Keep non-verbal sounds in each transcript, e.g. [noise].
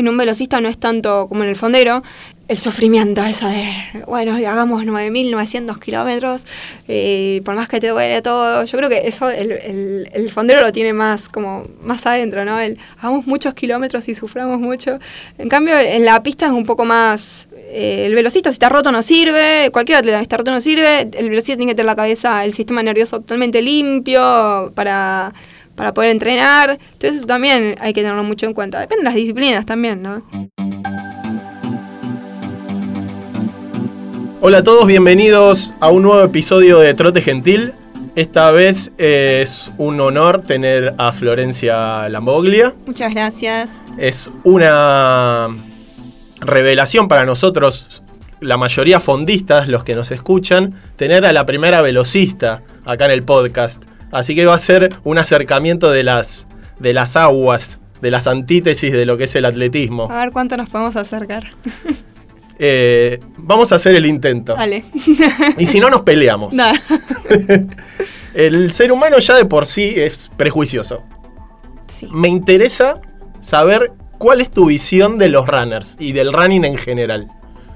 en un velocista no es tanto como en el fondero, el sufrimiento, eso de, bueno, hagamos 9.900 kilómetros, eh, por más que te duele todo. Yo creo que eso el, el, fondero lo tiene más como más adentro, ¿no? El, hagamos muchos kilómetros y suframos mucho. En cambio, en la pista es un poco más... Eh, el velocista si está roto no sirve, cualquier atleta si está roto no sirve, el velocista tiene que tener la cabeza, el sistema nervioso totalmente limpio para para poder entrenar. Entonces eso también hay que tenerlo mucho en cuenta. Depende de las disciplinas también, ¿no? Hola a todos, bienvenidos a un nuevo episodio de Trote Gentil. Esta vez es un honor tener a Florencia Lamboglia. Muchas gracias. Es una revelación para nosotros, la mayoría fondistas, los que nos escuchan, tener a la primera velocista acá en el podcast. Así que va a ser un acercamiento de las, de las aguas, de las antítesis de lo que es el atletismo. A ver cuánto nos podemos acercar. [laughs] Eh, vamos a hacer el intento. Dale. Y si no, nos peleamos. [laughs] el ser humano ya de por sí es prejuicioso. Sí. Me interesa saber cuál es tu visión de los runners y del running en general.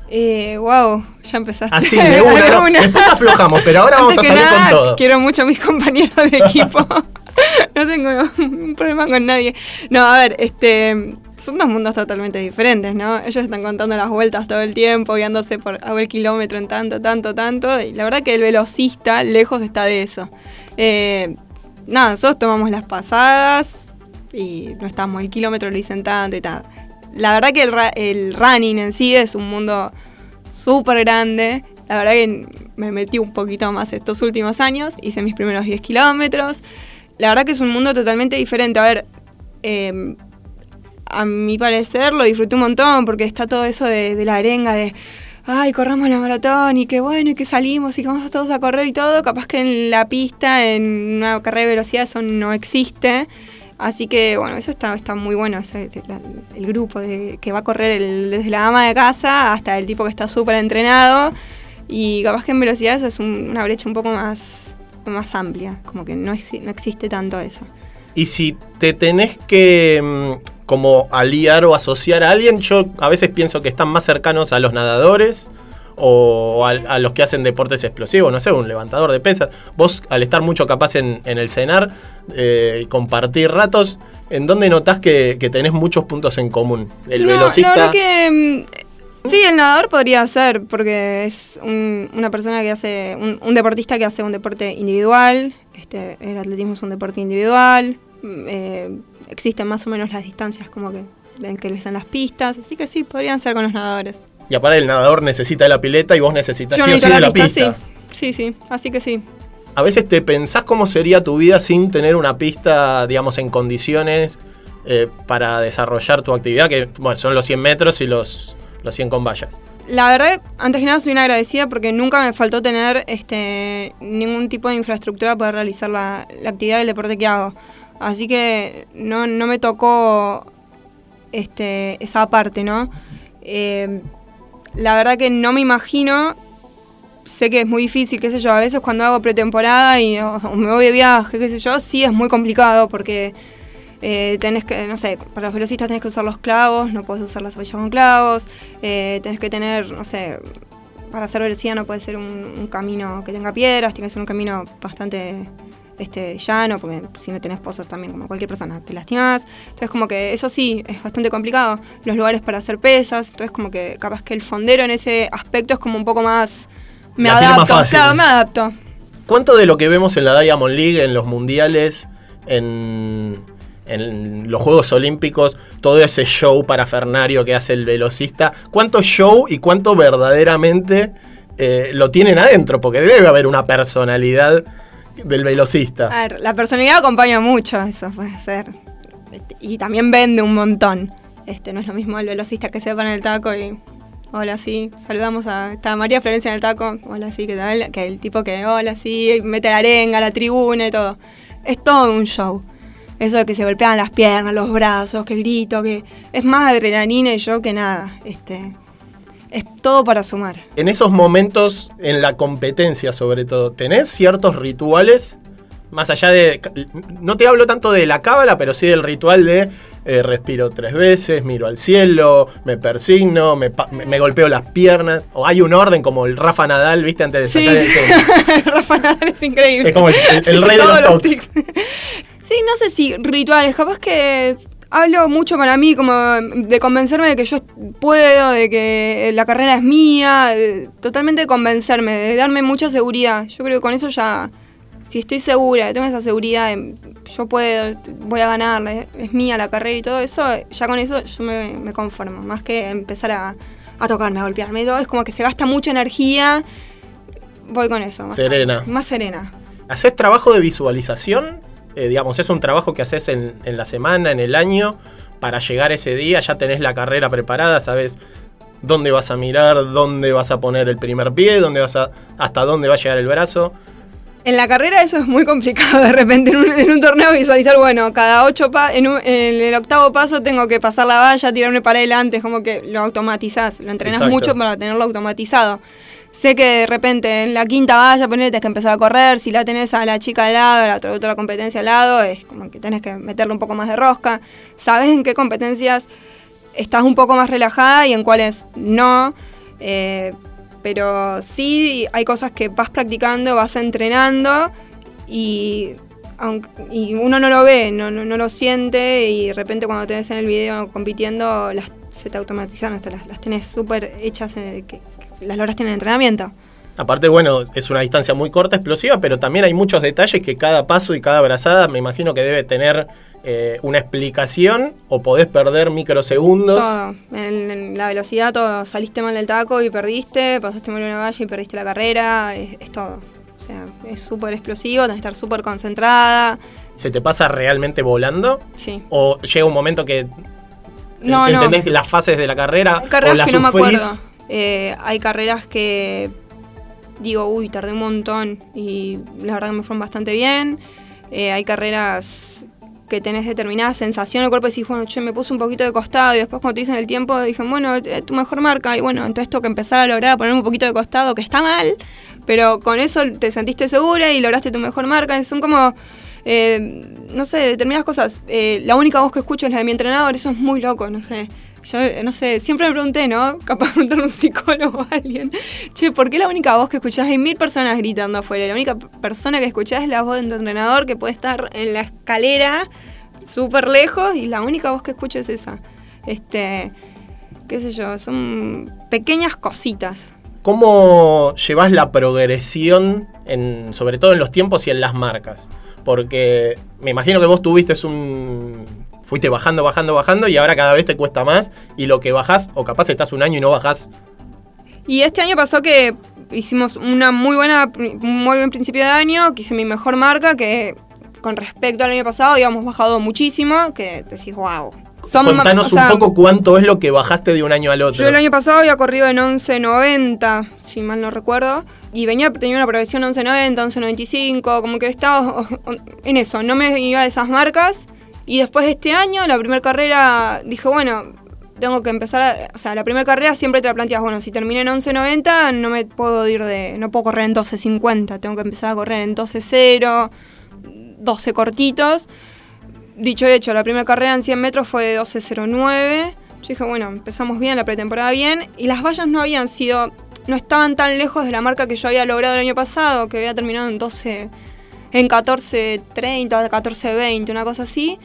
Eh, wow, ya empezaste. Así, [laughs] de una. Después aflojamos, pero ahora vamos a salir con todo. Quiero mucho a mis compañeros de equipo. [laughs] no tengo un problema con nadie. No, a ver, este son dos mundos totalmente diferentes, ¿no? Ellos están contando las vueltas todo el tiempo, viéndose por hago el kilómetro en tanto, tanto, tanto. Y la verdad que el velocista lejos está de eso. Eh, nada, nosotros tomamos las pasadas y no estamos, el kilómetro lo dicen tanto y tal. La verdad que el, el running en sí es un mundo súper grande. La verdad que me metí un poquito más estos últimos años, hice mis primeros 10 kilómetros. La verdad que es un mundo totalmente diferente. A ver, eh, a mi parecer lo disfruté un montón porque está todo eso de, la arenga de ay, corramos la maratón y qué bueno y que salimos y que vamos todos a correr y todo, capaz que en la pista, en una carrera de velocidad eso no existe. Así que bueno, eso está, está muy bueno, el, grupo de, que va a correr desde la ama de casa hasta el tipo que está súper entrenado y capaz que en velocidad eso es una brecha un poco más, más amplia, como que no, no existe tanto eso. Y si te tenés que mm, como aliar o asociar a alguien, yo a veces pienso que están más cercanos a los nadadores o a, los que hacen deportes explosivos, no sé, un levantador de pesas. Vos, al estar mucho capaz en, el cenar eh, y compartir ratos, ¿en dónde notás que, tenés muchos puntos en común? El velocista. que. Mm, sí, el nadador podría ser, porque es una persona que hace, un, deportista que hace un deporte individual, este, el atletismo es un deporte individual, mm, eh, existen más o menos las distancias como que en que están las pistas, así que sí, podrían ser con los nadadores. Y aparte el nadador necesita de la pileta y vos necesitas sí o sí de la pista. Sí. sí, así que sí. A veces te pensás cómo sería tu vida sin tener una pista, digamos, en condiciones eh, para desarrollar tu actividad, que bueno, son los 100 metros y los, los 100 con vallas. La verdad, antes que nada soy una agradecida porque nunca me faltó tener este, ningún tipo de infraestructura para poder realizar la, la actividad del deporte que hago. Así que no, no me tocó este, esa parte, ¿no? Eh, la verdad que no me imagino, sé que es muy difícil, qué sé yo, a veces cuando hago pretemporada y [laughs] me voy de viaje, qué sé yo, sí es muy complicado porque eh, tenés que, no sé, para los velocistas tenés que usar los clavos, no puedes usar las zapatillas con clavos, eh, tenés que tener, no sé, para hacer velocidad no puede ser un camino que tenga piedras, tiene que ser un camino bastante este, llano, porque si no tenés pozos también, como cualquier persona, te lastimas. Entonces, como que eso sí, es bastante complicado. Los lugares para hacer pesas, entonces, como que capaz que el fondero en ese aspecto es como un poco más. Me adapto, claro, me adapto. ¿Cuánto de lo que vemos en la Diamond League, en los mundiales, en, en los Juegos Olímpicos, todo ese show para Fernario que hace el velocista, cuánto show y cuánto verdaderamente eh, lo tienen adentro? Porque debe haber una personalidad del velocista. A ver, la personalidad acompaña mucho, eso puede ser. Y también vende un montón. Este, no es lo mismo el velocista que se en el taco y hola sí, saludamos a está María Florencia en el taco, hola sí, ¿qué tal? Que el tipo que hola sí, mete la arenga, la tribuna y todo. Es todo un show. Eso de que se golpean las piernas, los brazos, que grito, que es más adrenalina y yo que nada. Este, es todo para sumar. En esos momentos, en la competencia sobre todo, ¿tenés ciertos rituales? Más allá de. No te hablo tanto de la cábala, pero sí del ritual de eh, respiro tres veces, miro al cielo, me persigno, me, golpeo las piernas. O hay un orden como el Rafa Nadal, ¿viste? Antes de Sí, sacar [laughs] el tema. Rafa Nadal es increíble. Es como el, el- el Sí, rey de los tics. Sí, no sé si rituales, capaz que hablo mucho para mí como de convencerme de que yo puedo, de que la carrera es mía, de- totalmente de convencerme, de darme mucha seguridad. Yo creo que con eso ya, si estoy segura, tengo esa seguridad, de, yo puedo, voy a ganar, es, es mía la carrera y todo eso, ya con eso yo me, me conformo, más que empezar a, a tocarme, a golpearme y todo, es como que se gasta mucha energía, voy con eso. Más Serena. Más serena. ¿Haces trabajo de visualización? Eh, digamos, es un trabajo que haces en, en la semana, en el año, para llegar ese día, ya tenés la carrera preparada, sabes dónde vas a mirar, dónde vas a poner el primer pie, dónde vas a, hasta dónde va a llegar el brazo. En la carrera eso es muy complicado de repente en un, en un torneo visualizar, bueno, cada ocho pa en, un- en el octavo paso tengo que pasar la valla, tirarme para adelante, es como que lo automatizás, lo entrenás Exacto. mucho para tenerlo automatizado. Sé que de repente en la quinta valla, ponele, tenés que empezar a correr, si la tenés a la chica al lado, a la otra, otra competencia al lado, es como que tenés que meterle un poco más de rosca. Sabes en qué competencias estás un poco más relajada y en cuáles no. eh, pero sí hay cosas que vas practicando, vas entrenando y, aunque- uno no lo ve, no, no, lo siente y de repente cuando te ves en el video compitiendo las, se te automatizaron, hasta las, las tenés súper hechas, eh, que, que las lograste en el entrenamiento. Aparte, bueno, es una distancia muy corta, explosiva, pero también hay muchos detalles que cada paso y cada brazada me imagino que debe tener eh, una explicación o podés perder microsegundos. Todo, en, en la velocidad todo, saliste mal del taco y perdiste, pasaste mal una valla y perdiste la carrera, es, es todo. O sea, es súper explosivo, tenés que estar súper concentrada, ¿Se te pasa realmente volando? sí. ¿O llega un momento que No, no. entendés las fases de la carrera Hay o las que no me sufrís? acuerdo. Eh, hay carreras que digo, uy, tardé un montón y la verdad que me fueron bastante bien. Eh, hay carreras que tenés determinada sensación en el cuerpo y decís, bueno, che, me puse un poquito de costado y después cuando te dicen el tiempo dije, bueno, eh, tu mejor marca y bueno, entonces tengo que empezar a lograr poner un poquito de costado, que está mal, pero con eso te sentiste segura y lograste tu mejor marca. Son como, eh, no sé, determinadas cosas. La única voz que escucho es la de mi entrenador, eso es muy loco, no sé. Yo, no sé, siempre me pregunté, ¿no? Capaz de preguntarle a un psicólogo a alguien. Che, ¿por qué la única voz que escuchás? Hay mil personas gritando afuera. La única persona que escuchás es la voz de tu entrenador que puede estar en la escalera súper lejos y la única voz que escucho es esa. Este, qué sé yo, son pequeñas cositas. ¿Cómo llevas la progresión, en, sobre todo en los tiempos y en las marcas? Porque me imagino que vos tuviste un... Fuiste bajando, bajando, bajando y ahora cada vez te cuesta más y lo que bajás, o capaz estás un año y no bajás. Y este año pasó que hicimos una muy buena, muy buen principio de año, que hice mi mejor marca, que con respecto al año pasado habíamos bajado muchísimo, que decís, wow. Contanos un poco cuánto es lo que bajaste de un año al otro. Yo el año pasado había corrido en 11.90, si mal no recuerdo, y venía teniendo una progresión 11.90, 11.95, como que estaba [laughs] en eso, no me iba de esas marcas. Y después de este año, la primera carrera, dije, bueno, tengo que empezar, o sea, la primera carrera siempre te la planteas, bueno, si terminé en 11.90, no me puedo ir de, no puedo correr en 12.50, tengo que empezar a correr en 12.0, 12 cortitos. Dicho hecho, la primera carrera en 100 metros fue de 12.09. Yo dije, bueno, empezamos bien, la pretemporada bien. Y las vallas no habían sido, no estaban tan lejos de la marca que yo había logrado el año pasado, que había terminado en 12, en 14.30, 14.20, una cosa así.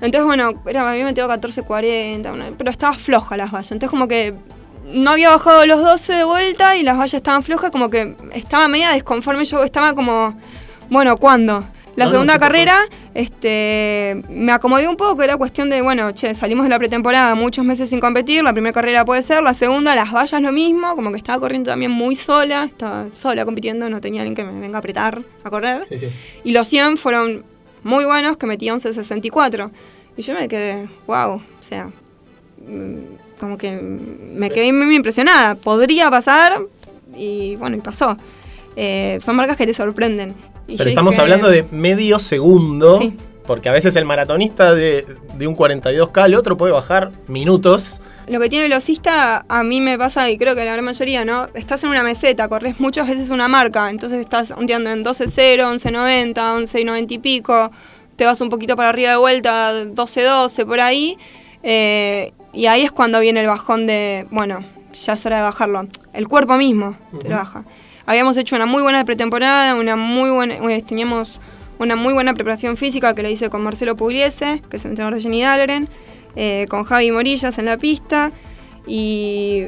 Entonces, bueno, era, me había metido 14.40, una- pero estaba floja las vallas. Entonces, como que no había bajado los 12 de vuelta y las vallas estaban flojas, como que estaba media desconforme. Yo estaba como, bueno, ¿cuándo? La No, no, segunda por carrera, este, me acomodé un poco, era cuestión de, bueno, che, salimos de la pretemporada muchos meses sin competir, la primera carrera puede ser, la segunda, las vallas lo mismo, como que estaba corriendo también muy sola, estaba sola compitiendo, no tenía alguien que me venga a apretar a correr. Sí, sí. Y los 100 fueron muy buenos, que metí 11.64. Y yo me quedé, wow, o sea, mm, como que me quedé muy impresionada. Podría pasar y bueno, y pasó. Eh, son marcas que te sorprenden. Y Pero estamos dije, hablando de medio segundo. Sí. Porque a veces el maratonista de, de un 42K al otro puede bajar minutos lo que tiene el velocista, a mí me pasa, y creo que la gran mayoría, ¿no? Estás en una meseta, corres muchas veces una marca, entonces estás ondeando en 12.0, 11.90, 11.90 y pico, te vas un poquito para arriba de vuelta, 12.12, por ahí, eh, y ahí es cuando viene el bajón de, bueno, ya es hora de bajarlo. El cuerpo mismo te lo baja. Habíamos hecho una muy buena pretemporada, una muy buena, eh, teníamos una muy buena preparación física que la hice con Marcelo Pugliese, que es el entrenador de Jenny Dahlgren, eh, con Javi Morillas en la pista. Y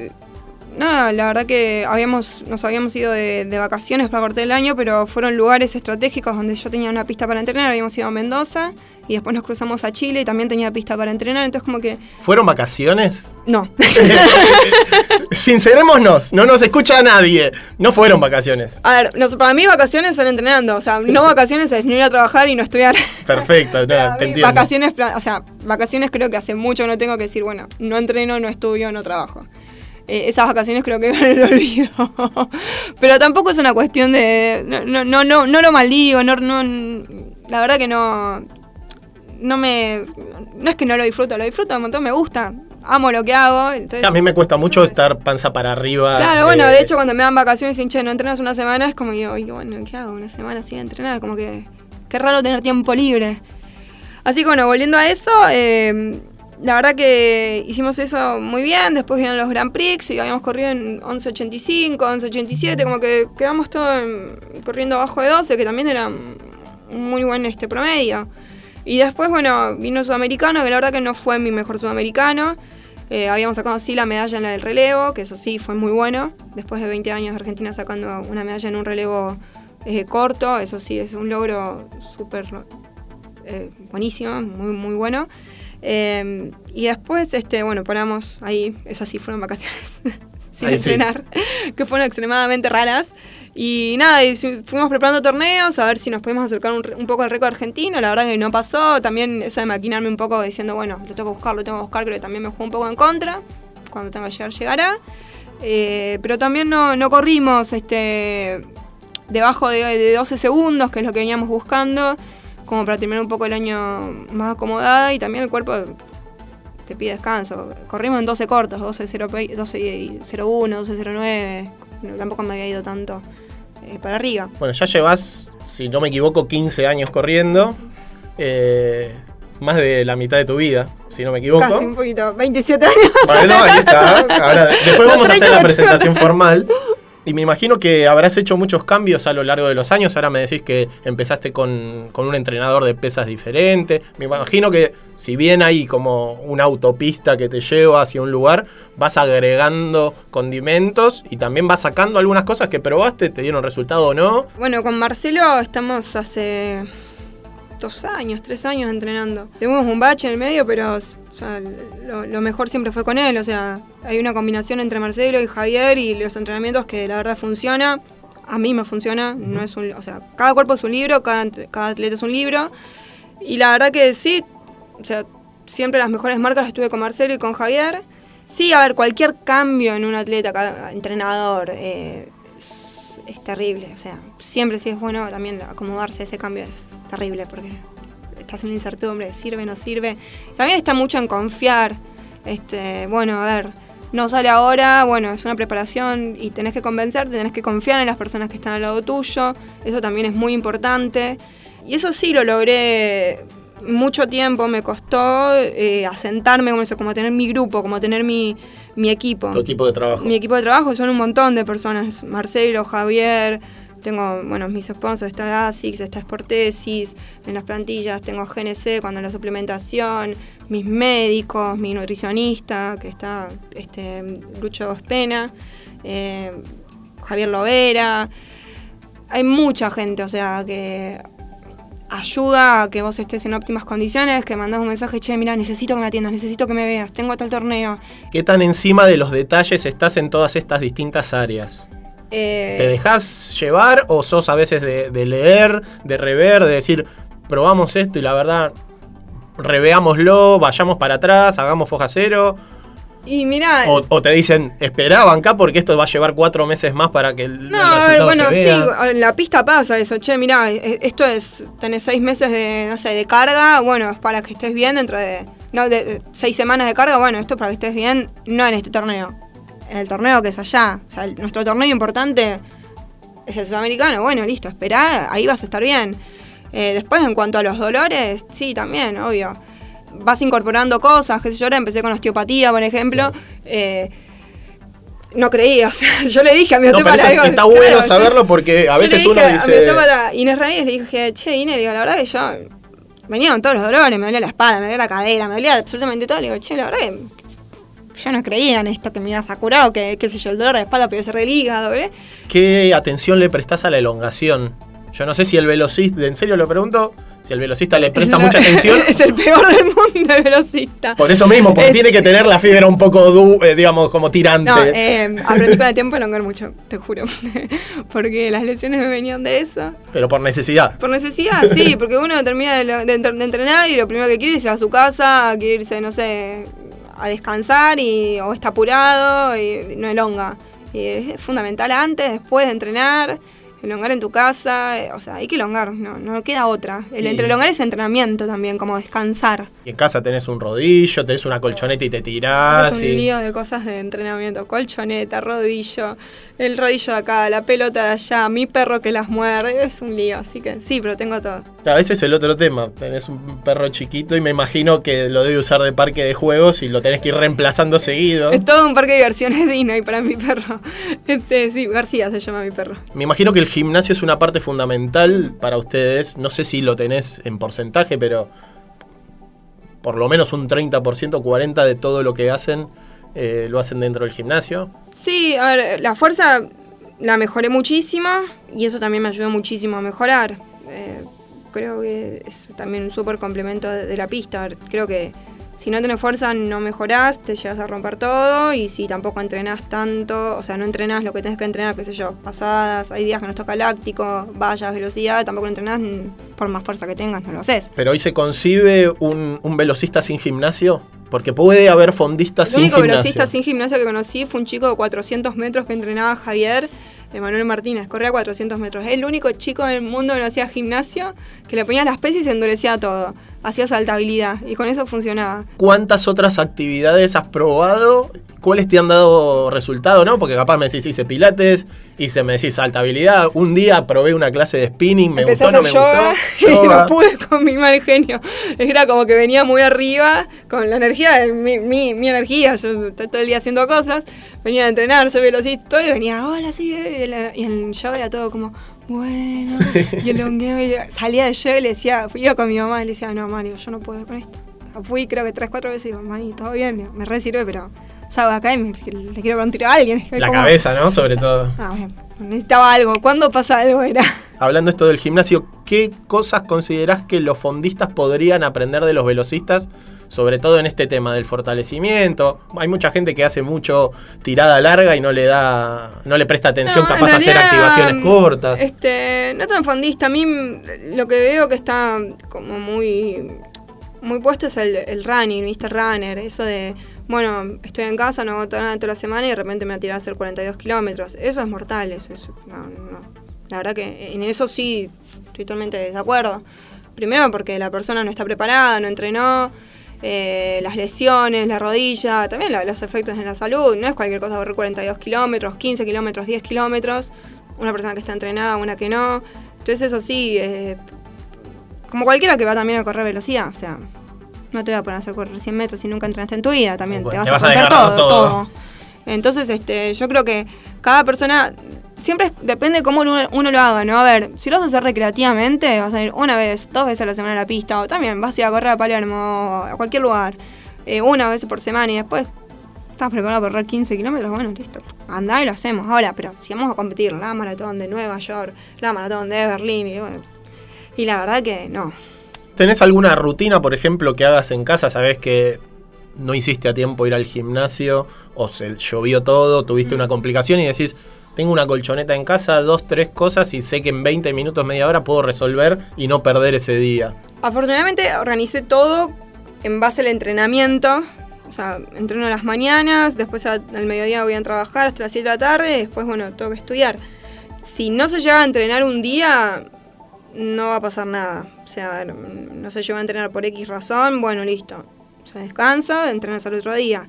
nada, la verdad que habíamos, nos habíamos ido de, de, vacaciones para cortar el año, pero fueron lugares estratégicos donde yo tenía una pista para entrenar, habíamos ido a Mendoza y después nos cruzamos a Chile y también tenía pista para entrenar, entonces como que... ¿Fueron vacaciones? No. [laughs] Sincerémonos, no nos escucha nadie. No fueron vacaciones. A ver, para mí vacaciones son entrenando, o sea, no vacaciones es no ir a trabajar y no estudiar. Perfecto, no, [laughs] te entiendo. Vacaciones, o sea, vacaciones creo que hace mucho no tengo que decir, bueno, no entreno, no estudio, no trabajo. Eh, esas vacaciones creo que [laughs] en el olvido. Pero tampoco es una cuestión de. No, no, no, no lo maldigo, no, no, la verdad que no no me. No es que no lo disfruto, lo disfruto un montón, me gusta. Amo lo que hago. a mí me cuesta mucho estar panza para arriba. Claro, bueno, de hecho, cuando me dan vacaciones y che, no entrenas una semana, es como digo, bueno, ¿qué hago? Una semana sin entrenar, como que. Qué raro tener tiempo libre. Así que bueno, volviendo a eso, eh, la verdad que hicimos eso muy bien. Después vinieron los Grand Prix y habíamos corrido en 11.85, 11.87, como que quedamos todos corriendo abajo de 12, que también era un muy buen este promedio. Y después, bueno, vino Sudamericano, que la verdad que no fue mi mejor Sudamericano. Eh, habíamos sacado sí la medalla en la del relevo, que eso sí fue muy bueno. Después de 20 años Argentina sacando una medalla en un relevo eh, corto, eso sí es un logro súper eh, buenísimo, muy, muy bueno. y después, este, bueno, paramos ahí, esas sí fueron vacaciones [laughs] sin entrenar, que fueron extremadamente raras. Y nada, y fuimos preparando torneos a ver si nos podemos acercar un, poco al récord argentino. La verdad que no pasó. También eso de maquinarme un poco diciendo, bueno, lo tengo que buscar, lo tengo que buscar, creo que también me jugó un poco en contra. Cuando tenga que llegar, llegará. Eh, pero también no, no, corrimos este, debajo de, 12 segundos, que es lo que veníamos buscando, como para terminar un poco el año más acomodada. Y también el cuerpo te pide descanso. Corrimos en 12 cortos, 12.01, 12, 12.09. Tampoco me había ido tanto. Eh, para arriba. Bueno, ya llevas, si no me equivoco, 15 años corriendo. Eh, más de la mitad de tu vida, si no me equivoco. Casi un poquito, 27 años. Bueno, ahí está. [laughs] Ahora, después vamos a hacer la presentación formal. Y me imagino que habrás hecho muchos cambios a lo largo de los años. Ahora me decís que empezaste con, un entrenador de pesas diferente. Me imagino que si bien hay como una autopista que te lleva hacia un lugar, vas agregando condimentos y también vas sacando algunas cosas que probaste, te dieron resultado o no. Bueno, con Marcelo estamos hace dos años, tres años entrenando. Tuvimos un bache en el medio, pero lo, mejor siempre fue con él. O sea, hay una combinación entre Marcelo y Javier y los entrenamientos que la verdad funciona. A mí me funciona. No es un, o sea, cada cuerpo es un libro, cada, cada atleta es un libro. Y la verdad que sí, o sea, siempre las mejores marcas las estuve con Marcelo y con Javier. Sí, a ver, cualquier cambio en un atleta, entrenador, eh, es terrible. O sea, siempre sí es bueno también acomodarse a ese cambio, es terrible porque estás en incertidumbre, sirve, no sirve. También está mucho en confiar. Este, bueno, a ver, no sale ahora, bueno, es una preparación y tenés que convencerte, tenés que confiar en las personas que están al lado tuyo. Eso también es muy importante. Y eso sí lo logré mucho tiempo, me costó eh, asentarme como eso, como tener mi grupo, como tener mi, mi equipo. Tu equipo de trabajo. Mi equipo de trabajo son un montón de personas. Marcelo, Javier, tengo, bueno, mis sponsors, está ASICS, está Sportesis, en las plantillas tengo GNC cuando la suplementación, mis médicos, mi nutricionista, que está este, Lucho Espena, eh, Javier Lovera. Hay mucha gente, o sea, que ayuda a que vos estés en óptimas condiciones, que mandas un mensaje, che, mira, necesito que me atiendas, necesito que me veas, tengo tal torneo. ¿Qué tan encima de los detalles estás en todas estas distintas áreas? Eh, ¿Te dejas llevar o sos a veces de, leer, de rever, de decir, probamos esto y la verdad, reveámoslo, vayamos para atrás, hagamos foja cero? Y mira. O, te dicen, esperaban acá porque esto va a llevar cuatro meses más para que el, no, resultado bueno, se vea. sí, en la pista pasa eso. Che, mira, e, esto es, tenés seis meses de, no sé, de carga, bueno, es para que estés bien dentro de no, de, de seis semanas de carga, bueno, esto para que estés bien, no en este torneo. En el torneo que es allá. O sea, el- nuestro torneo importante es el sudamericano. Bueno, listo, esperá, ahí vas a estar bien. Eh, después, en cuanto a los dolores, sí, también, obvio. Vas incorporando cosas, qué sé yo, ahora empecé con osteopatía, por ejemplo. eh, no creía, o sea, [laughs] yo le dije a mi No, osteópata. está bueno claro, saberlo porque a yo veces uno dije A mi dice. osteópata Inés Ramírez le dije, che, Inés, digo, la verdad que yo venía con todos los dolores, me dolía la espalda, me dolía la cadera, me dolía absolutamente todo. Le digo, che, la verdad que yo no creía en esto que me ibas a curar o que, qué sé yo, el dolor de espalda podía ser del hígado, ¿eh? ¿Qué atención le prestás a la elongación? Yo no sé si el velocista, en serio lo pregunto, si el velocista le presta mucha atención. [laughs] es el peor del mundo el velocista. Por eso mismo, porque Es- tiene que tener la fibra un poco, du- eh, digamos, como tirante. No, eh, aprendí con el tiempo a elongar mucho, te juro. [laughs] porque las lesiones me venían de eso. Pero por necesidad. Por necesidad, sí, [laughs] porque uno termina de, lo- de de entrenar y lo primero que quiere es ir a su casa, quiere irse, no sé, a descansar y, o está apurado y no elonga. Y es fundamental antes, después de entrenar, elongar en tu casa, eh, o sea, hay que elongar, no, no queda otra. El Y- entre elongar es entrenamiento también, como descansar. Y en casa tenés un rodillo, tenés una colchoneta y te tirás. es un lío de cosas de entrenamiento, colchoneta, rodillo, el rodillo de acá, la pelota de allá, mi perro que las muerde, es un lío, así que sí, pero tengo todo. A veces es el otro tema. Tenés un perro chiquito y me imagino que lo debe usar de parque de juegos y lo tenés que ir reemplazando seguido. Es todo un parque de diversiones Dino y para mi perro. Este, sí, García se llama mi perro. Me imagino que el gimnasio es una parte fundamental para ustedes. No sé si lo tenés en porcentaje, pero por lo menos un 30% o 40% de todo lo que hacen eh, lo hacen dentro del gimnasio. Sí, a ver, la fuerza la mejoré muchísimo y eso también me ayudó muchísimo a mejorar. Eh, creo que es también un súper complemento de, la pista. Creo que si no tenés fuerza no mejorás, te llegas a romper todo y si tampoco entrenás tanto, o sea, no entrenás lo que tenés que entrenar, qué sé yo, pasadas, hay días que nos toca láctico, vallas, velocidad, tampoco lo entrenás, por más fuerza que tengas, no lo haces. Pero hoy se concibe un, un velocista sin gimnasio. Porque puede haber fondistas El sin único gimnasio. velocista sin gimnasio que conocí fue un chico de 400 metros que entrenaba Javier, Emanuel Martínez, corría 400 metros. El único chico del mundo que no hacía gimnasio, que le ponía las pesas y se endurecía todo. Hacía saltabilidad y con eso funcionaba. ¿Cuántas otras actividades has probado? ¿Cuáles te han dado resultado? ¿no? Porque capaz me decís, hice pilates, hice, me decís, alta habilidad. Un día probé una clase de spinning, me Empecé gustó, a no hacer me yoga gustó. [laughs] y Yoga. no pude con mi mal genio. Era como que venía muy arriba con la energía, de mi, mi, mi energía. Yo estoy todo el día haciendo cosas. Venía a entrenar, soy velocista y venía, hola, sí. eh", Y y el yoga era todo como, bueno. Y el longueo, y salía de yoga y le decía, iba con mi mamá y le decía, no, Mario, yo no puedo con esto. Fui creo que tres, cuatro veces y digo, Mani, todo bien, me re sirve, pero salgo acá y me- le quiero tiro a alguien. La cabeza, ¿no? Sobre todo. Ah, bien, necesitaba algo. ¿Cuándo pasa algo? Era. Hablando esto del gimnasio, ¿qué cosas considerás que los fondistas podrían aprender de los velocistas? Sobre todo en este tema del fortalecimiento. Hay mucha gente que hace mucho tirada larga y no le da. no le presta atención No, capaz a hacer activaciones cortas. Este, no tan fondista. A mí mm, lo que veo que está como muy, muy puesto es el, el running, ¿viste? Runner. Eso de, bueno, estoy en casa, no hago nada toda la semana y de repente me voy a tirar a hacer 42 kilómetros. Eso es mortal, eso es- no, no. La verdad que en eso sí estoy totalmente de desacuerdo. Primero porque la persona no está preparada, no entrenó. Eh, las lesiones, la rodilla, también la- los efectos en la salud. No es cualquier cosa correr 42 kilómetros, 15 kilómetros, 10 kilómetros. Una persona que está entrenada, una que no. Entonces eso sí, eh, como cualquiera que va también a correr velocidad, o sea, no te voy a poner a hacer correr 100 metros si nunca entrenaste en tu vida, también Bueno, te vas, te a vas a todo, todo. todo. Entonces, este, yo creo que cada persona siempre es- depende de cómo uno, uno lo haga, ¿no? A ver, si lo vas a hacer recreativamente, vas a ir una vez, dos veces a la semana a la pista, o también vas a ir a correr a Palermo, a cualquier lugar, eh, una vez por semana y después estás preparado para correr 15 kilómetros, bueno, listo. Andá y lo hacemos ahora, pero si vamos a competir la maratón de Nueva York, la maratón de Berlín, y, bueno, y la verdad que no. ¿Tenés alguna rutina, por ejemplo, que hagas en casa? Sabés que no hiciste a tiempo ir al gimnasio o se llovió todo, tuviste una complicación y decís, tengo una colchoneta en casa, dos, tres cosas y sé que en 20 minutos, media hora puedo resolver y no perder ese día. Afortunadamente organicé todo en base al entrenamiento. O sea, entreno a las mañanas, después al mediodía voy a trabajar hasta las 7 de la tarde, después, bueno, tengo que estudiar. Si no se llega a entrenar un día, no va a pasar nada. O sea, no se llegó a entrenar por X razón, bueno, listo. Se descansa, entrenas al otro día.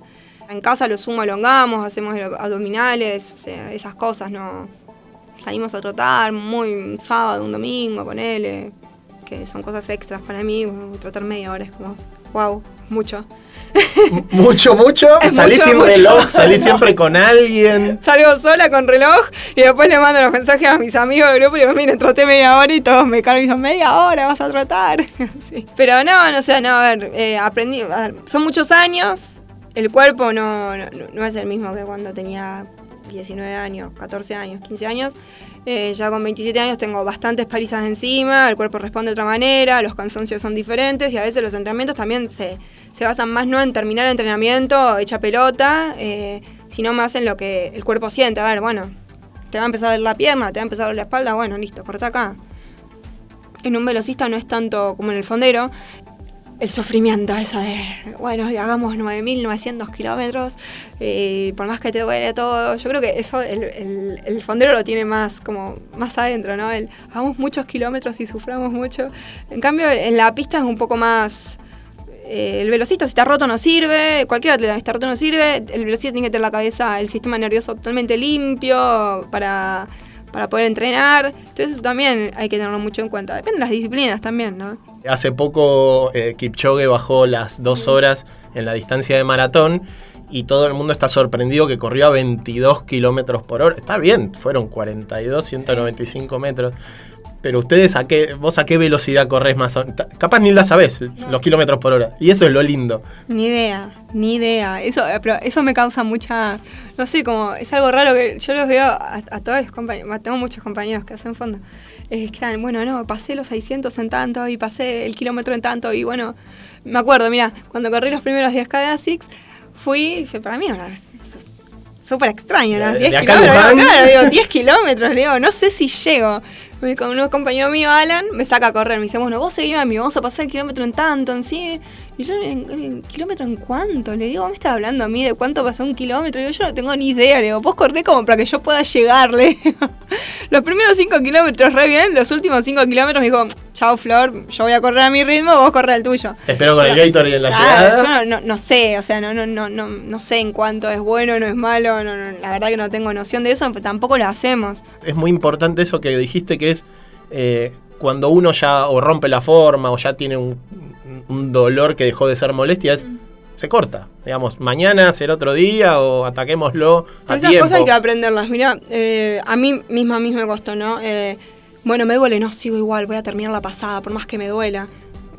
En casa lo sumo, elongamos, hacemos abdominales, o sea, esas cosas, no. Salimos a trotar muy un sábado, un domingo, con él, que son cosas extras para mí. trotar media hora es como, wow, mucho. mucho, [laughs] mucho. salí sin reloj, salí [laughs] siempre con alguien. Salgo sola con reloj y después le mando los mensajes a mis amigos del grupo y digo, miren, troté media hora y todos me cargan y dicen, media hora vas a trotar. [laughs] Pero no, no sé, no, a ver, eh, aprendí, a ver, son muchos años, el cuerpo no, no, es el mismo que cuando tenía 19 años, 14 años, 15 años. Eh, ya con 27 años tengo bastantes palizas encima, el cuerpo responde de otra manera, los cansancios son diferentes y a veces los entrenamientos también se, basan más no en terminar el entrenamiento hecha pelota, eh, sino más en lo que el cuerpo siente. A ver, bueno, te va a empezar a doler la pierna, te va a empezar a doler la espalda, bueno, listo, corta acá. En un velocista no es tanto como en el fondero, el sufrimiento, eso de, bueno, hagamos 9.900 kilómetros, por más que te duele todo, yo creo que eso el, fondero lo tiene más como más adentro, ¿no? El, hagamos muchos kilómetros y suframos mucho. En cambio, en la pista es un poco más... Eh, el velocista, si está roto, no sirve. Cualquier atleta, si está roto, no sirve. El velocista tiene que tener la cabeza, el sistema nervioso totalmente limpio para, para poder entrenar. Entonces, eso también hay que tenerlo mucho en cuenta. Depende de las disciplinas también, ¿no? Hace poco eh, Kipchoge bajó las dos horas en la distancia de maratón y todo el mundo está sorprendido que corrió a 22 kilómetros por hora. Está bien, fueron 42, 195 metros. Pero ustedes, a qué, vos a qué velocidad corres más? Capaz ni la sabés, los kilómetros por hora. Y eso es lo lindo. Ni idea, ni idea. Eso, eh, pero eso me causa mucha, no sé, como es algo raro que yo los veo a, a todos los compañeros, tengo muchos compañeros que hacen fondo eh, están, bueno, no, pasé los 600 en tanto y pasé el kilómetro en tanto y bueno, me acuerdo, mira, cuando corrí los primeros 10K de ASICS, fui, para mí era súper extraño, ¿no? 10 kilómetros, claro, digo, 10 [laughs] kilómetros, le digo, no sé si llego. Con un compañero mío, Alan, me saca a correr, me dice, bueno, vos seguime a mí, vamos a pasar el kilómetro en tanto, en sí. Y yo, ¿en, kilómetro en cuánto? Le digo, ¿me estás hablando a mí de cuánto pasó un kilómetro? Y yo no tengo ni idea. Le digo, vos corré como para que yo pueda llegarle. [laughs] los primeros cinco kilómetros re bien, los últimos cinco kilómetros me dijo, chao Flor, yo voy a correr a mi ritmo, vos corre al tuyo. Espero con el Gator y en la llegada. Yo no, sé, o sea, no, no, no, no, no sé en cuánto es bueno, no es malo, la verdad que no tengo noción de eso, pero tampoco lo hacemos. Es muy importante eso que dijiste que es eh, cuando uno ya o rompe la forma o ya tiene un, dolor que dejó de ser molestia, es, se corta. Digamos, mañana será otro día o ataquémoslo. a esas cosas hay que aprenderlas. Mira, eh, a mí misma, a mí me costó, ¿no? Eh, bueno, me duele, no, sigo igual, voy a terminar la pasada, por más que me duela.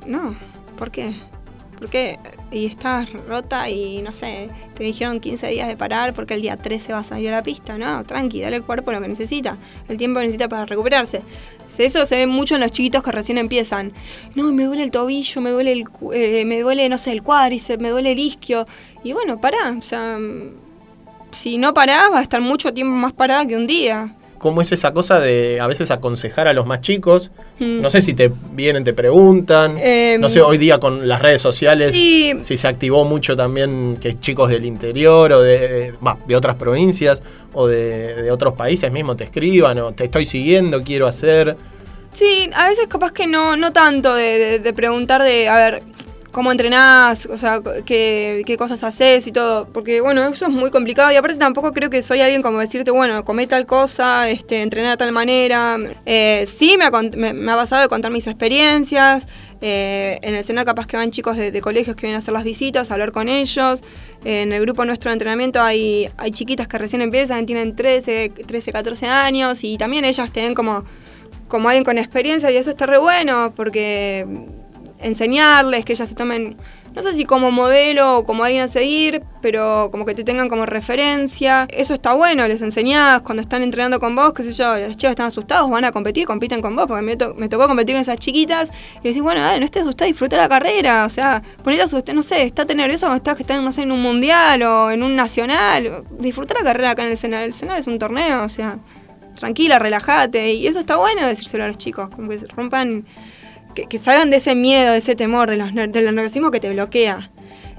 No, ¿por qué? ¿Por qué? Y estás rota y no sé, te dijeron 15 días de parar porque el día 13 va a salir a la pista. No, tranqui, dale al cuerpo lo que necesita, el tiempo que necesita para recuperarse. Eso se ve mucho en los chiquitos que recién empiezan. No, me duele el tobillo, me duele el, eh, me duele, no sé, el cuádriceps, me duele el isquio. Y bueno, pará. O sea, si no parás, va a estar mucho tiempo más parada que un día. ¿Cómo es esa cosa de a veces aconsejar a los más chicos? Mm. No sé si te vienen, te preguntan. Em, no sé, hoy día con las redes sociales, si se activó mucho también que chicos del interior o de, de otras provincias o de, otros países mismo te escriban o te estoy siguiendo, quiero hacer. Sí, a veces capaz que no, no tanto de, de preguntar de, a ver, cómo entrenás, o sea, qué, cosas haces y todo. Porque, bueno, eso es muy complicado. Y aparte tampoco creo que soy alguien como decirte, bueno, comé tal cosa, este, entrené de tal manera. Eh, sí, me ha, me, ha pasado de contar mis experiencias. Eh, en el escenario capaz que van chicos de, colegios que vienen a hacer las visitas, a hablar con ellos. en el grupo nuestro de entrenamiento hay, hay chiquitas que recién empiezan, tienen 13, 13, 14 años y también ellas tienen como, como alguien con experiencia y eso está re bueno porque enseñarles, que ellas se tomen, no sé si como modelo o como alguien a seguir, pero como que te tengan como referencia. Eso está bueno, les enseñás cuando están entrenando con vos, qué sé yo, las chicas están asustados, van a competir, compiten con vos, porque me, me tocó competir con esas chiquitas y decís, bueno, dale, no estés asustada, disfruta la carrera, o sea, ponete asustada, no sé, está nervioso cuando estás que están, no sé, en un mundial o en un nacional, disfruta la carrera acá en el escenario, el escenario es un torneo, o sea, tranquila, relájate, y eso está bueno decírselo a los chicos, como que rompan que, salgan de ese miedo, de ese temor, de los, del nerviosismo que te bloquea.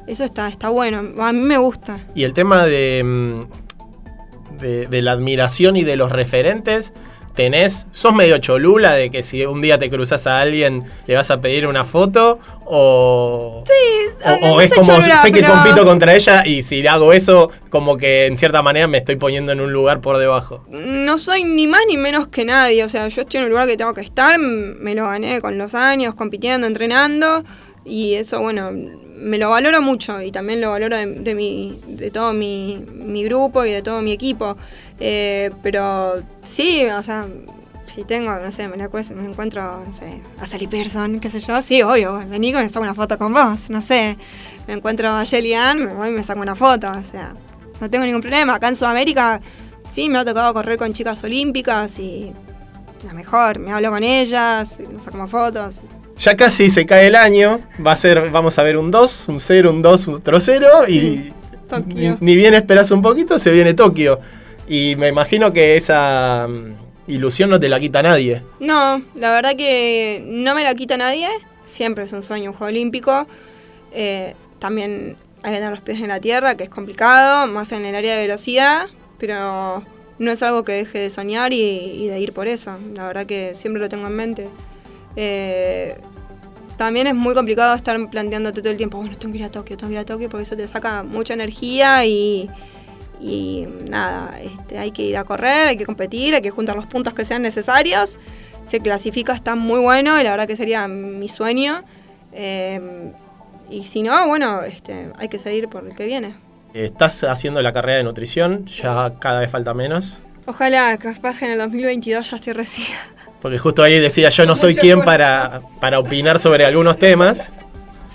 Eso está, está bueno, a mí me gusta. Y el tema de, mm, de, la admiración y de los referentes, tenés, sos medio cholula de que si un día te cruzas a alguien le vas a pedir una foto o Sí, o, no o es como cholula, sé que pero- compito contra ella y si hago eso como que en cierta manera me estoy poniendo en un lugar por debajo. No soy ni más ni menos que nadie, o sea, yo estoy en el lugar que tengo que estar, me lo gané con los años, compitiendo, entrenando, y eso, bueno, me lo valoro mucho y también lo valoro de, de mi, de todo mi, mi grupo y de todo mi equipo. Eh, pero sí, o sea, si tengo, no sé, me, la me encuentro, no sé, a Sally Pearson, qué sé yo, sí, obvio, vení que me saco una foto con vos, no sé, me encuentro a Shelly Ann, me voy y me saco una foto, o sea, no tengo ningún problema. Acá en Sudamérica sí me ha tocado correr con chicas olímpicas y la mejor, me hablo con ellas, nos sacamos fotos. Ya casi se cae el año, va a ser, vamos a ver un 2, un 0, un 2, un otro 0 y Tokio. ni bien esperas un poquito, se viene Tokio. Y me imagino que esa mm, ilusión no te la quita nadie. No, la verdad que no me la quita nadie, siempre es un sueño un juego olímpico. Eh, también hay que tener los pies en la tierra, que es complicado, más en el área de velocidad, pero no es algo que deje de soñar y, de ir por eso. La verdad que siempre lo tengo en mente. Eh, también es muy complicado estar planteándote todo el tiempo, bueno, tengo que ir a Tokio, tengo que ir a Tokio, porque eso te saca mucha energía y, y nada, este, hay que ir a correr, hay que competir, hay que juntar los puntos que sean necesarios. Se clasifica, está muy bueno y la verdad que sería mi sueño. Eh, y si no, bueno, este, hay que seguir por el que viene. Estás haciendo la carrera de nutrición, ya cada vez falta menos. Ojalá, capaz que en el 2022 ya estoy recibida. Porque justo ahí decía, yo no soy Mucho quien para, para opinar sobre algunos temas.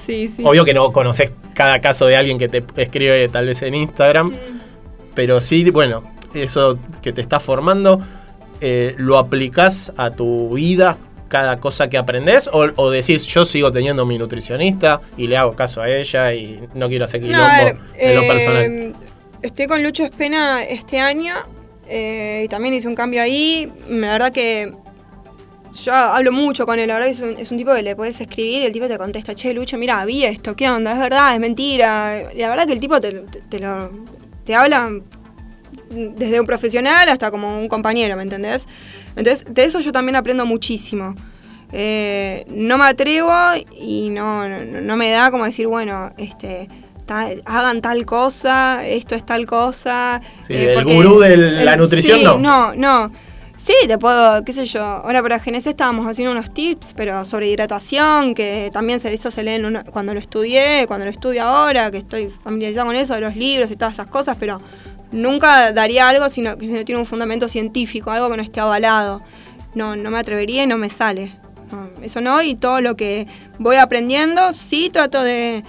Sí, sí. Obvio que no conoces cada caso de alguien que te escribe tal vez en Instagram, pero sí, bueno, eso que te está formando, eh, ¿lo aplicás a tu vida, cada cosa que aprendes? O, o decís, yo sigo teniendo mi nutricionista y le hago caso a ella y no quiero hacer quilombo No, ver, en lo eh, personal? Estoy con Lucho Espena este año eh, y también hice un cambio ahí. La verdad que yo hablo mucho con él, la verdad que es un, es un tipo que le puedes escribir y el tipo te contesta, che, Lucho, mira, vi esto, ¿qué onda? ¿Es verdad? ¿Es mentira? La verdad que el tipo te, te- te lo, te habla desde un profesional hasta como un compañero, ¿me entendés? Entonces, de eso yo también aprendo muchísimo. Eh, no me atrevo y no, no, no me da como decir, bueno, este ta- hagan tal cosa, esto es tal cosa. Sí, eh, el gurú de la nutrición, sí, no. No, no. Sí, te puedo, qué sé yo. Ahora para GNC estábamos haciendo unos tips, pero sobre hidratación, que también eso se lee en una- cuando lo estudié, cuando lo estudio ahora, que estoy familiarizada con eso, de los libros y todas esas cosas, pero nunca daría algo sino que si no tiene un fundamento científico, algo que no esté avalado. No, no me atrevería y no me sale. No, eso no, y todo lo que voy aprendiendo, sí trato de,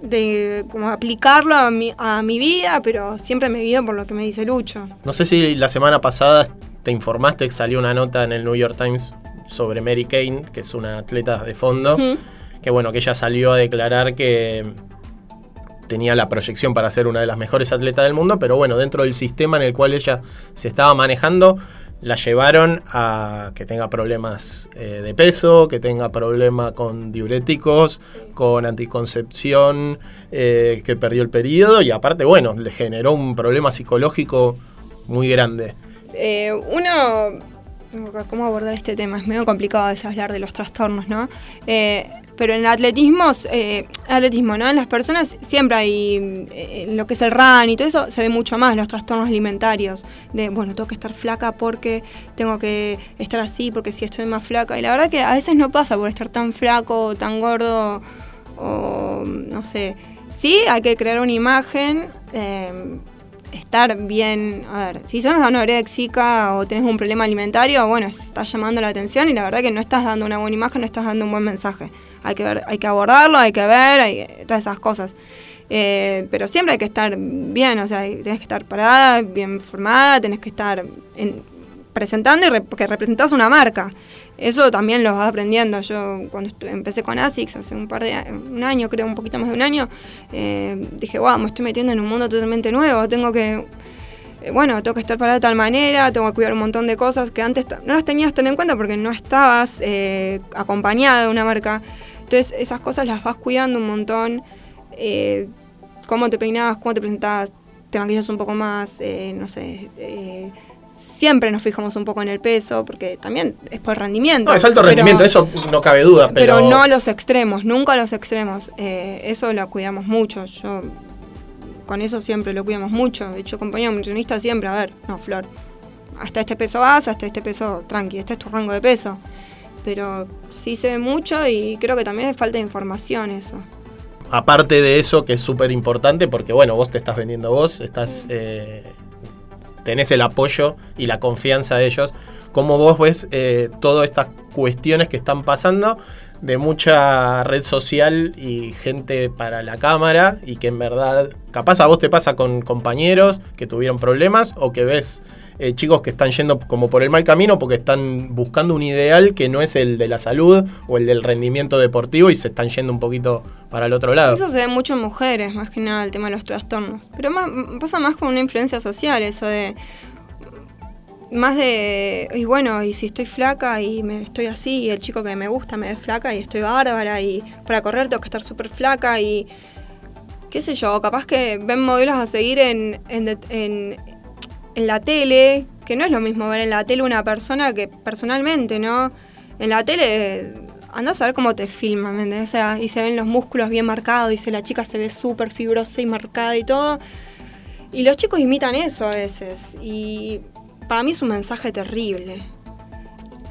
de como aplicarlo a mi, a mi vida, pero siempre me guío por lo que me dice Lucho. No sé si la semana pasada te informaste que salió una nota en el New York Times sobre Mary Kane, que es una atleta de fondo, que bueno, que ella salió a declarar que tenía la proyección para ser una de las mejores atletas del mundo, pero bueno, dentro del sistema en el cual ella se estaba manejando, la llevaron a que tenga problemas eh, de peso, que tenga problemas con diuréticos, con anticoncepción, eh, que perdió el periodo y aparte, bueno, le generó un problema psicológico muy grande. Eh, uno, ¿cómo abordar este tema? Es medio complicado veces hablar de los trastornos, ¿no? Eh, pero en atletismo, eh, atletismo, ¿no? En las personas siempre hay, eh, lo que es el run y todo eso, se ve mucho más los trastornos alimentarios. De, bueno, tengo que estar flaca porque tengo que estar así, porque si estoy más flaca. Y la verdad que a veces no pasa por estar tan flaco, tan gordo, o no sé. Sí, hay que crear una imagen. eh, estar bien, a ver, si sos anoréxica o tenés un problema alimentario, bueno, estás llamando la atención y la verdad que no estás dando una buena imagen, no estás dando un buen mensaje. Hay que ver, hay que abordarlo, hay que ver, hay, todas esas cosas. Eh, pero siempre hay que estar bien, o sea, tenés que estar parada, bien formada, tenés que estar en- presentando y re- porque representás una marca. Eso también lo vas aprendiendo. Yo cuando empecé con ASICS hace un par de un año, creo un poquito más de un año, eh, dije, wow, me estoy metiendo en un mundo totalmente nuevo, tengo que, eh, bueno, tengo que estar parada de tal manera, tengo que cuidar un montón de cosas que antes no las tenías tan en cuenta porque no estabas eh, acompañada de una marca. Entonces esas cosas las vas cuidando un montón. cómo te peinabas, cómo te presentabas, te maquillas un poco más, eh, no sé, siempre nos fijamos un poco en el peso, porque también es por rendimiento. No, es alto pero- rendimiento, eso no cabe duda, pero, pero, no a los extremos, nunca a los extremos. Eh, eso lo cuidamos mucho. Yo con eso siempre lo cuidamos mucho. De hecho, compañero nutricionista siempre, a ver, no, Flor, hasta este peso vas, hasta este peso tranqui, este es tu rango de peso. Pero sí se ve mucho y creo que también es falta de información eso. aparte de eso, que es súper importante, porque bueno, vos te estás vendiendo vos, estás, eh, tenés el apoyo y la confianza de ellos. ¿Cómo vos ves eh, todas estas cuestiones que están pasando de mucha red social y gente para la cámara y que en verdad, capaz a vos te pasa con compañeros que tuvieron problemas o que ves eh, chicos que están yendo como por el mal camino porque están buscando un ideal que no es el de la salud o el del rendimiento deportivo y se están yendo un poquito para el otro lado. Eso se ve mucho en mujeres, más que nada el tema de los trastornos. Pero más, pasa más con una influencia social, eso de. Más de. Y bueno, y si estoy flaca y me estoy así, y el chico que me gusta me ve flaca y estoy bárbara, y para correr tengo que estar súper flaca, y. qué sé yo, capaz que ven modelos a seguir en, en, en, en la tele, que no es lo mismo ver en la tele una persona que personalmente, ¿no? En la tele andás a ver cómo te filman, ¿me? O sea, y se ven los músculos bien marcados, y se, la chica se ve súper fibrosa y marcada y todo. Y los chicos imitan eso a veces. Y para mí es un mensaje terrible.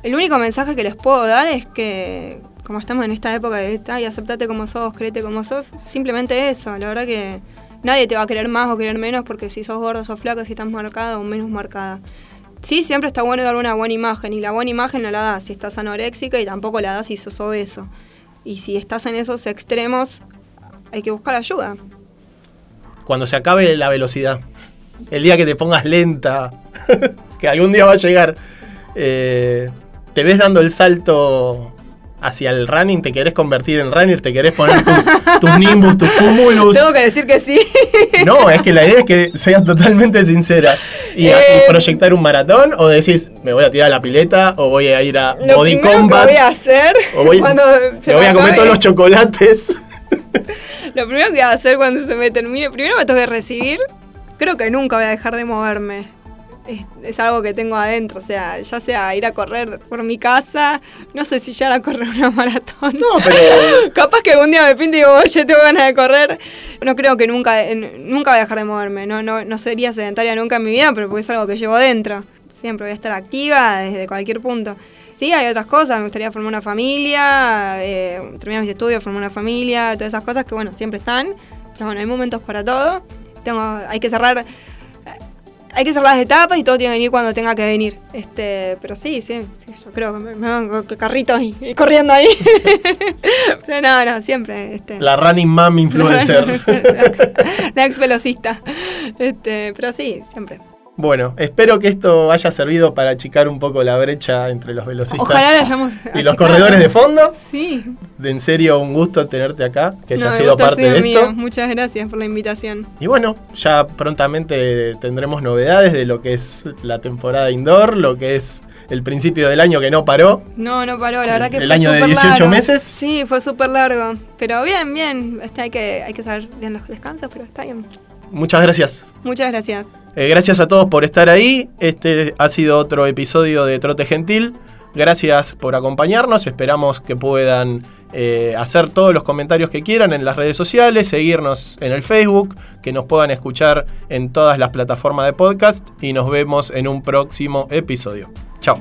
El único mensaje que les puedo dar es que, como estamos en esta época de, ay, aceptate como sos, créete como sos, simplemente eso. La verdad que nadie te va a querer más o querer menos porque si sos gordo, sos flaca, si estás marcada o menos marcada. Sí, siempre está bueno dar una buena imagen y la buena imagen no la das si estás anoréxica y tampoco la das si sos obeso. Y si estás en esos extremos, hay que buscar ayuda. Cuando se acabe la velocidad, el día que te pongas lenta, [laughs] que algún día va a llegar, eh, te ves dando el salto hacia el running, te querés convertir en runner, te querés poner tus, tus nimbus, tus cumulus. Tengo que decir que sí. [laughs] No, es que la idea es que seas totalmente sincera y, Eh, proyectar un maratón o decís, me voy a tirar a la pileta o voy a ir a Lo Body Combat que voy a hacer o voy, cuando me voy a comer todos los chocolates. [laughs] Lo primero que voy a hacer cuando se me termine, primero me tengo que recibir. Creo que nunca voy a dejar de moverme. Es, es algo que tengo adentro, o sea, ya sea ir a correr por mi casa, no sé si ya a correr una [laughs] maratón. No, pero [laughs] Capaz que algún día me pinte y digo, oye, tengo ganas de correr. No creo que nunca, nunca voy a dejar de moverme. No, no, no sería sedentaria nunca en mi vida, pero porque es algo que llevo dentro. Siempre voy a estar activa desde cualquier punto. Sí, hay otras cosas. Me gustaría formar una familia, eh, terminar mis estudios, formar una familia, todas esas cosas que, bueno, siempre están. Pero bueno, hay momentos para todo. Tengo, hay que cerrar hay que cerrar las etapas y todo tiene que venir cuando tenga que venir. Este, pero sí, sí, sí, yo creo que me, me van con carritos y, y corriendo ahí. [laughs] pero no, no, siempre. Este, la running mom [laughs] influencer. la ex velocista. Este, pero sí, siempre. Bueno, espero que esto haya servido para achicar un poco la brecha entre los velocistas Ojalá la hayamos. y los corredores de fondo. Sí. De en serio, un gusto tenerte acá, que hayas No, sido gusto parte sido de mío. esto. Muchas gracias por la invitación. Y bueno, ya prontamente tendremos novedades de lo que es la temporada indoor, lo que es el principio del año que no paró. No, no paró, la verdad que ¿El fue año de súper 18 largo. meses? Sí, fue súper largo. Pero bien, bien. Este, hay, que, hay que saber bien los descansos, pero está bien. Muchas gracias. Muchas gracias. Eh, gracias a todos por estar ahí. Este ha sido otro episodio de Trote Gentil. Gracias por acompañarnos. Esperamos que puedan eh, hacer todos los comentarios que quieran en las redes sociales, seguirnos en el Facebook, que nos puedan escuchar en todas las plataformas de podcast y nos vemos en un próximo episodio. Chao.